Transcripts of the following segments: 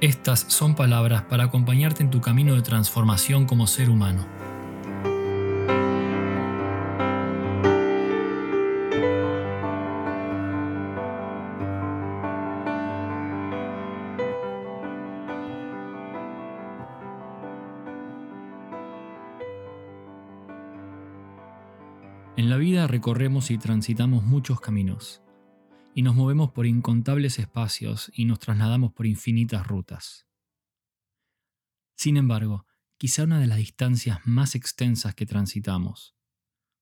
estas son palabras para acompañarte en tu camino de transformación como ser humano. En la vida recorremos y transitamos muchos caminos y nos movemos por incontables espacios y nos trasladamos por infinitas rutas. Sin embargo, quizá una de las distancias más extensas que transitamos,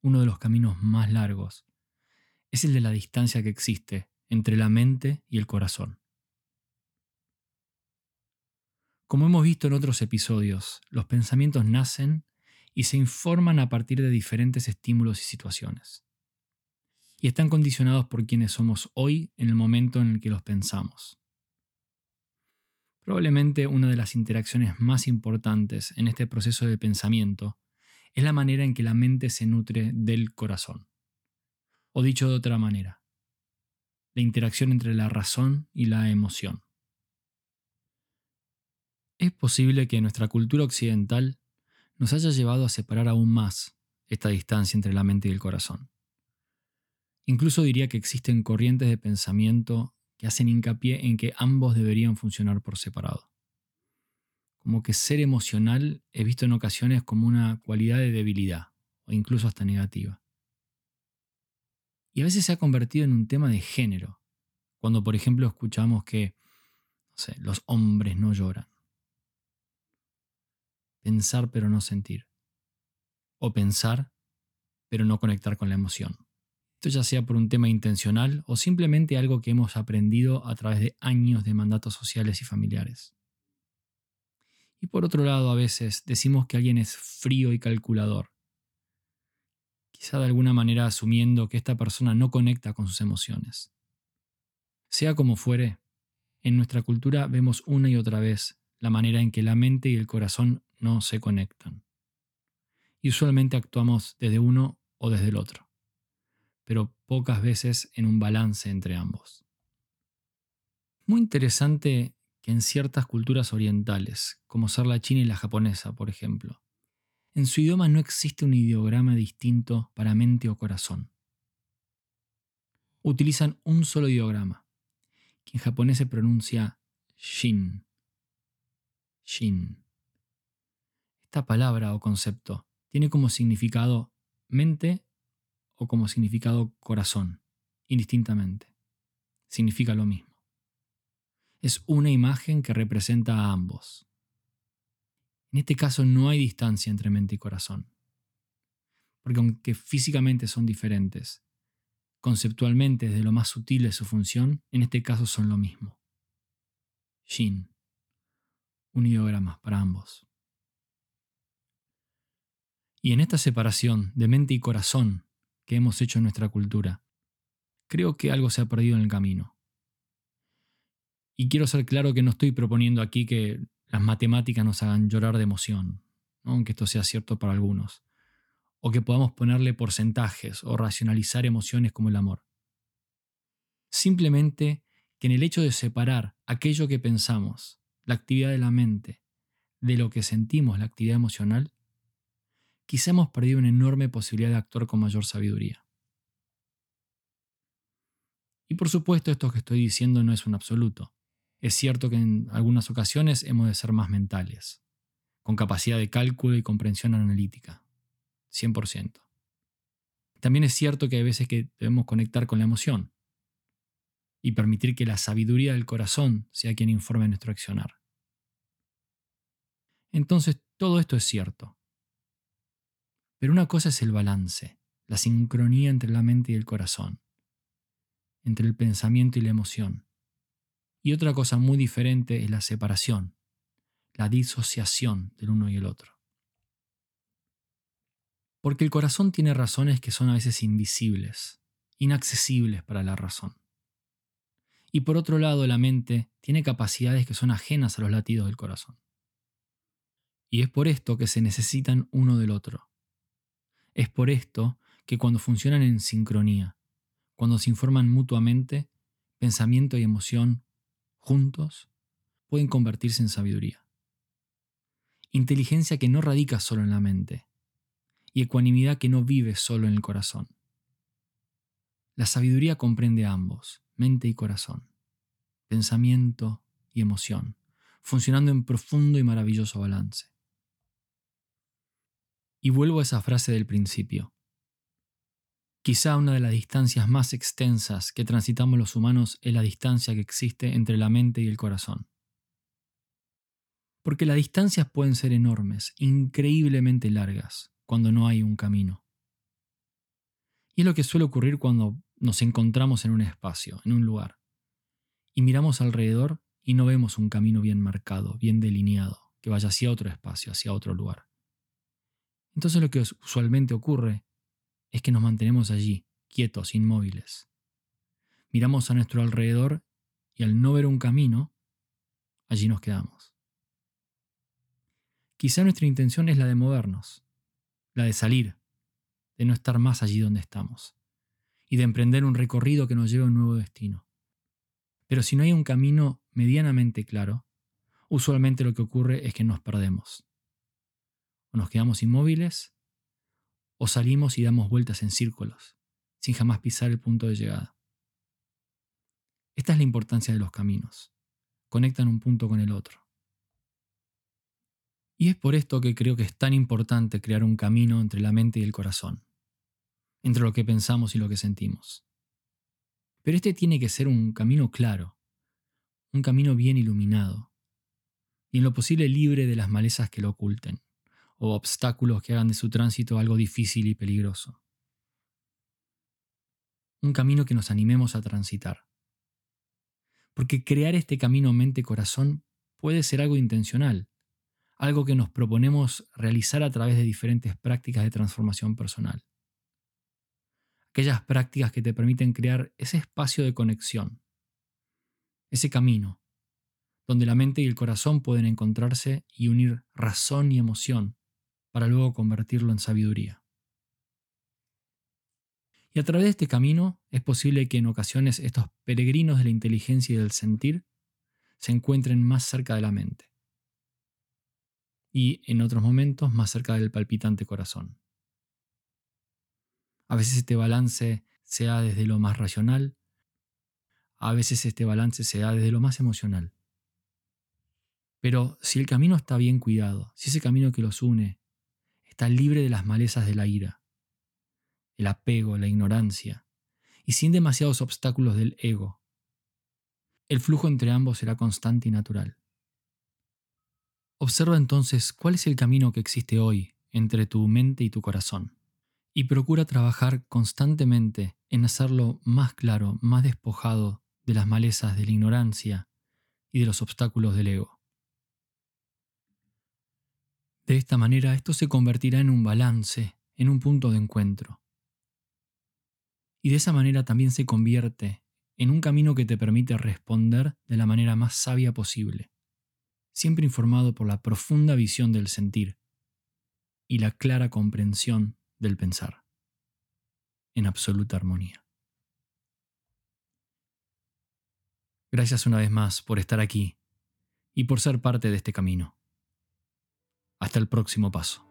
uno de los caminos más largos, es el de la distancia que existe entre la mente y el corazón. Como hemos visto en otros episodios, los pensamientos nacen y se informan a partir de diferentes estímulos y situaciones y están condicionados por quienes somos hoy en el momento en el que los pensamos. Probablemente una de las interacciones más importantes en este proceso de pensamiento es la manera en que la mente se nutre del corazón. O dicho de otra manera, la interacción entre la razón y la emoción. Es posible que nuestra cultura occidental nos haya llevado a separar aún más esta distancia entre la mente y el corazón. Incluso diría que existen corrientes de pensamiento que hacen hincapié en que ambos deberían funcionar por separado. Como que ser emocional he visto en ocasiones como una cualidad de debilidad, o incluso hasta negativa. Y a veces se ha convertido en un tema de género, cuando por ejemplo escuchamos que los hombres no lloran. Pensar pero no sentir. O pensar pero no conectar con la emoción. Esto ya sea por un tema intencional o simplemente algo que hemos aprendido a través de años de mandatos sociales y familiares. Y por otro lado, a veces decimos que alguien es frío y calculador, quizá de alguna manera asumiendo que esta persona no conecta con sus emociones. Sea como fuere, en nuestra cultura vemos una y otra vez la manera en que la mente y el corazón no se conectan. Y usualmente actuamos desde uno o desde el otro pero pocas veces en un balance entre ambos. Muy interesante que en ciertas culturas orientales, como ser la china y la japonesa, por ejemplo, en su idioma no existe un ideograma distinto para mente o corazón. Utilizan un solo ideograma, que en japonés se pronuncia shin. Shin. Esta palabra o concepto tiene como significado mente o como significado corazón, indistintamente. Significa lo mismo. Es una imagen que representa a ambos. En este caso no hay distancia entre mente y corazón, porque aunque físicamente son diferentes, conceptualmente desde lo más sutil de su función, en este caso son lo mismo. Shin, un ideograma para ambos. Y en esta separación de mente y corazón que hemos hecho en nuestra cultura. Creo que algo se ha perdido en el camino. Y quiero ser claro que no estoy proponiendo aquí que las matemáticas nos hagan llorar de emoción, aunque esto sea cierto para algunos, o que podamos ponerle porcentajes o racionalizar emociones como el amor. Simplemente que en el hecho de separar aquello que pensamos, la actividad de la mente, de lo que sentimos, la actividad emocional, quizá hemos perdido una enorme posibilidad de actuar con mayor sabiduría. Y por supuesto esto que estoy diciendo no es un absoluto. Es cierto que en algunas ocasiones hemos de ser más mentales, con capacidad de cálculo y comprensión analítica. 100%. También es cierto que hay veces que debemos conectar con la emoción y permitir que la sabiduría del corazón sea quien informe nuestro accionar. Entonces, todo esto es cierto. Pero una cosa es el balance, la sincronía entre la mente y el corazón, entre el pensamiento y la emoción. Y otra cosa muy diferente es la separación, la disociación del uno y el otro. Porque el corazón tiene razones que son a veces invisibles, inaccesibles para la razón. Y por otro lado, la mente tiene capacidades que son ajenas a los latidos del corazón. Y es por esto que se necesitan uno del otro. Es por esto que cuando funcionan en sincronía, cuando se informan mutuamente, pensamiento y emoción, juntos, pueden convertirse en sabiduría. Inteligencia que no radica solo en la mente, y ecuanimidad que no vive solo en el corazón. La sabiduría comprende ambos, mente y corazón, pensamiento y emoción, funcionando en profundo y maravilloso balance. Y vuelvo a esa frase del principio. Quizá una de las distancias más extensas que transitamos los humanos es la distancia que existe entre la mente y el corazón. Porque las distancias pueden ser enormes, increíblemente largas, cuando no hay un camino. Y es lo que suele ocurrir cuando nos encontramos en un espacio, en un lugar, y miramos alrededor y no vemos un camino bien marcado, bien delineado, que vaya hacia otro espacio, hacia otro lugar. Entonces lo que usualmente ocurre es que nos mantenemos allí, quietos, inmóviles. Miramos a nuestro alrededor y al no ver un camino, allí nos quedamos. Quizá nuestra intención es la de movernos, la de salir, de no estar más allí donde estamos, y de emprender un recorrido que nos lleve a un nuevo destino. Pero si no hay un camino medianamente claro, usualmente lo que ocurre es que nos perdemos. O nos quedamos inmóviles, o salimos y damos vueltas en círculos, sin jamás pisar el punto de llegada. Esta es la importancia de los caminos. Conectan un punto con el otro. Y es por esto que creo que es tan importante crear un camino entre la mente y el corazón, entre lo que pensamos y lo que sentimos. Pero este tiene que ser un camino claro, un camino bien iluminado, y en lo posible libre de las malezas que lo oculten, o obstáculos que hagan de su tránsito algo difícil y peligroso. Un camino que nos animemos a transitar. Porque crear este camino mente-corazón puede ser algo intencional, algo que nos proponemos realizar a través de diferentes prácticas de transformación personal. Aquellas prácticas que te permiten crear ese espacio de conexión, ese camino, donde la mente y el corazón pueden encontrarse y unir razón y emoción para luego convertirlo en sabiduría. Y a través de este camino es posible que en ocasiones estos peregrinos de la inteligencia y del sentir se encuentren más cerca de la mente y en otros momentos más cerca del palpitante corazón. A veces este balance se da desde lo más racional, a veces este balance se da desde lo más emocional. Pero si el camino está bien cuidado, si ese camino que los une está libre de las malezas de la ira, el apego, la ignorancia, y sin demasiados obstáculos del ego, el flujo entre ambos será constante y natural. Observa entonces cuál es el camino que existe hoy entre tu mente y tu corazón y procura trabajar constantemente en hacerlo más claro, más despojado de las malezas de la ignorancia y de los obstáculos del ego. De esta manera esto se convertirá en un balance, en un punto de encuentro. Y de esa manera también se convierte en un camino que te permite responder de la manera más sabia posible siempre informado por la profunda visión del sentir y la clara comprensión del pensar, en absoluta armonía. Gracias una vez más por estar aquí y por ser parte de este camino. Hasta el próximo paso.